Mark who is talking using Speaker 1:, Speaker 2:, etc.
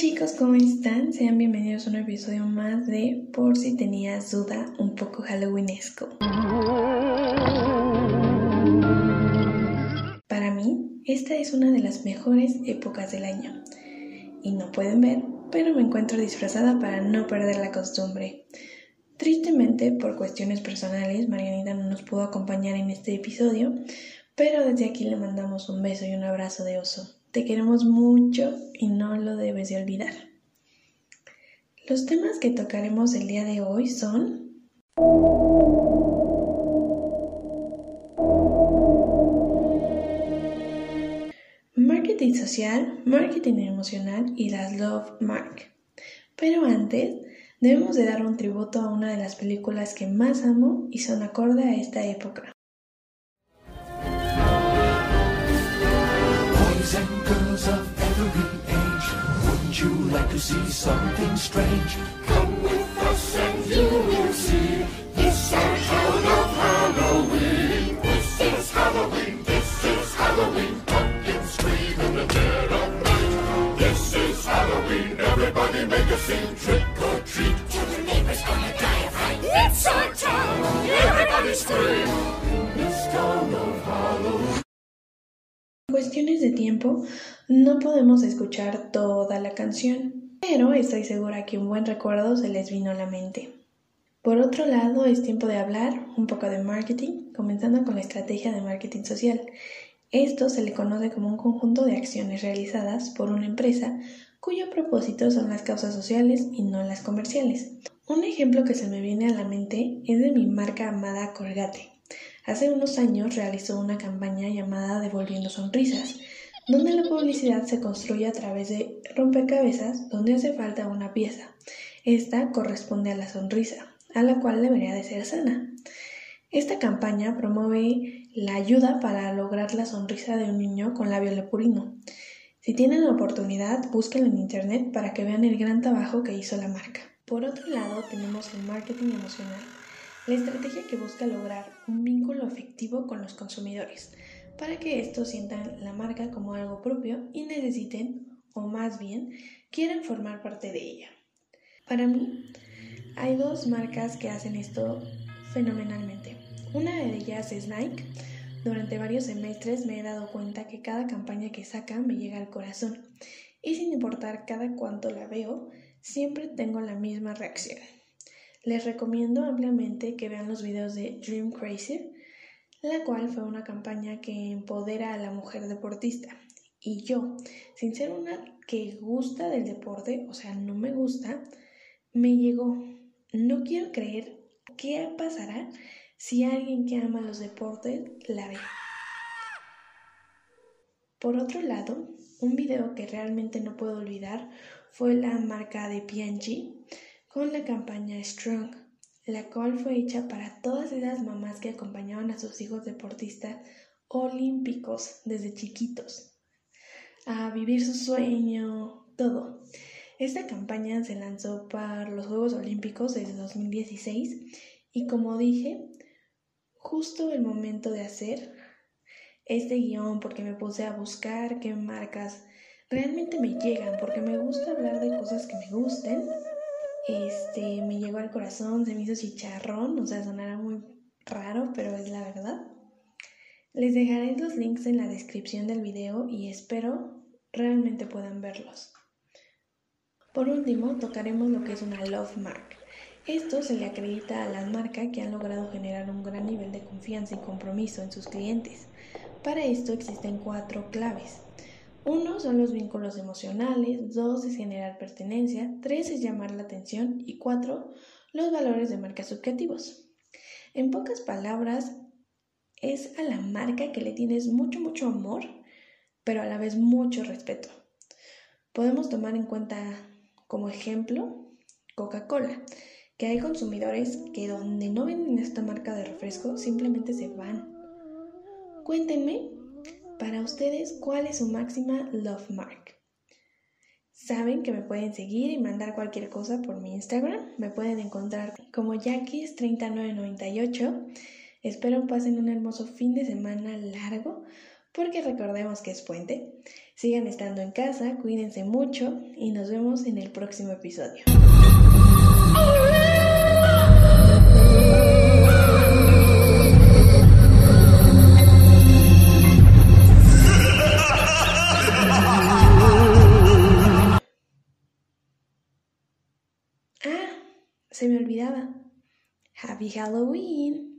Speaker 1: ¿Qué onda chicos? ¿Cómo están? Sean bienvenidos a un episodio más de Por si tenías duda, un poco halloweenesco. Para mí, esta es una de las mejores épocas del año. Y no pueden ver, pero me encuentro disfrazada para no perder la costumbre. Tristemente, por cuestiones personales, Marianita no nos pudo acompañar en este episodio, pero desde aquí le mandamos un beso y un abrazo de oso. Te queremos mucho y no lo debes de olvidar. Los temas que tocaremos el día de hoy son marketing social, marketing emocional y las love mark. Pero antes, debemos de dar un tributo a una de las películas que más amo y son acorde a esta época. See something strange. Cuestiones de tiempo no podemos escuchar toda la canción, pero estoy segura que un buen recuerdo se les vino a la mente. Por otro lado, es tiempo de hablar un poco de marketing, comenzando con la estrategia de marketing social. Esto se le conoce como un conjunto de acciones realizadas por una empresa cuyo propósito son las causas sociales y no las comerciales. Un ejemplo que se me viene a la mente es de mi marca amada Colgate. Hace unos años realizó una campaña llamada Devolviendo Sonrisas, donde la publicidad se construye a través de rompecabezas donde hace falta una pieza. Esta corresponde a la sonrisa, a la cual debería de ser sana. Esta campaña promueve la ayuda para lograr la sonrisa de un niño con labio lepurino. Si tienen la oportunidad, búsquenlo en internet para que vean el gran trabajo que hizo la marca. Por otro lado, tenemos el marketing emocional, la estrategia que busca lograr un vínculo afectivo con los consumidores para que estos sientan la marca como algo propio y necesiten, o más bien, quieran formar parte de ella. Para mí, hay dos marcas que hacen esto fenomenalmente. Una de ellas es Nike. Durante varios semestres me he dado cuenta que cada campaña que saca me llega al corazón y sin importar cada cuánto la veo, siempre tengo la misma reacción. Les recomiendo ampliamente que vean los videos de Dream Crazy la cual fue una campaña que empodera a la mujer deportista. Y yo, sin ser una que gusta del deporte, o sea, no me gusta, me llegó. No quiero creer qué pasará si alguien que ama los deportes la ve. Por otro lado, un video que realmente no puedo olvidar fue la marca de P&G con la campaña Strong, la cual fue hecha para todas esas mamás que acompañaban a sus hijos deportistas olímpicos desde chiquitos, a vivir su sueño, todo. Esta campaña se lanzó para los Juegos Olímpicos desde 2016 y como dije, justo el momento de hacer este guion porque me puse a buscar qué marcas realmente me llegan, porque me gusta hablar de cosas que me gusten este, me llegó al corazón, se me hizo chicharrón, o sea, sonará muy raro, pero es la verdad. Les dejaré los links en la descripción del video y espero realmente puedan verlos. Por último, tocaremos lo que es una Love Mark. Esto se le acredita a las marcas que han logrado generar un gran nivel de confianza y compromiso en sus clientes. Para esto existen cuatro claves. Uno son los vínculos emocionales, dos es generar pertenencia, tres es llamar la atención y cuatro los valores de marca subjetivos. En pocas palabras, es a la marca que le tienes mucho, mucho amor, pero a la vez mucho respeto. Podemos tomar en cuenta como ejemplo Coca-Cola, que hay consumidores que donde no venden esta marca de refresco simplemente se van. Cuéntenme para ustedes, ¿cuál es su máxima love mark? Saben que me pueden seguir y mandar cualquier cosa por mi Instagram. Me pueden encontrar como Jackies3998. Espero pasen un hermoso fin de semana largo porque recordemos que es puente. Sigan estando en casa, cuídense mucho y nos vemos en el próximo episodio. Se me olvidaba. Happy Halloween.